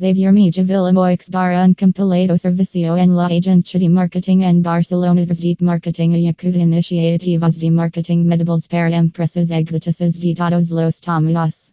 Xavier Mija Villamoix para un compilado servicio en la agencia de marketing en Barcelona Deep Marketing y acuda iniciativas de marketing medibles para empresas exitosas de todos los tamaños.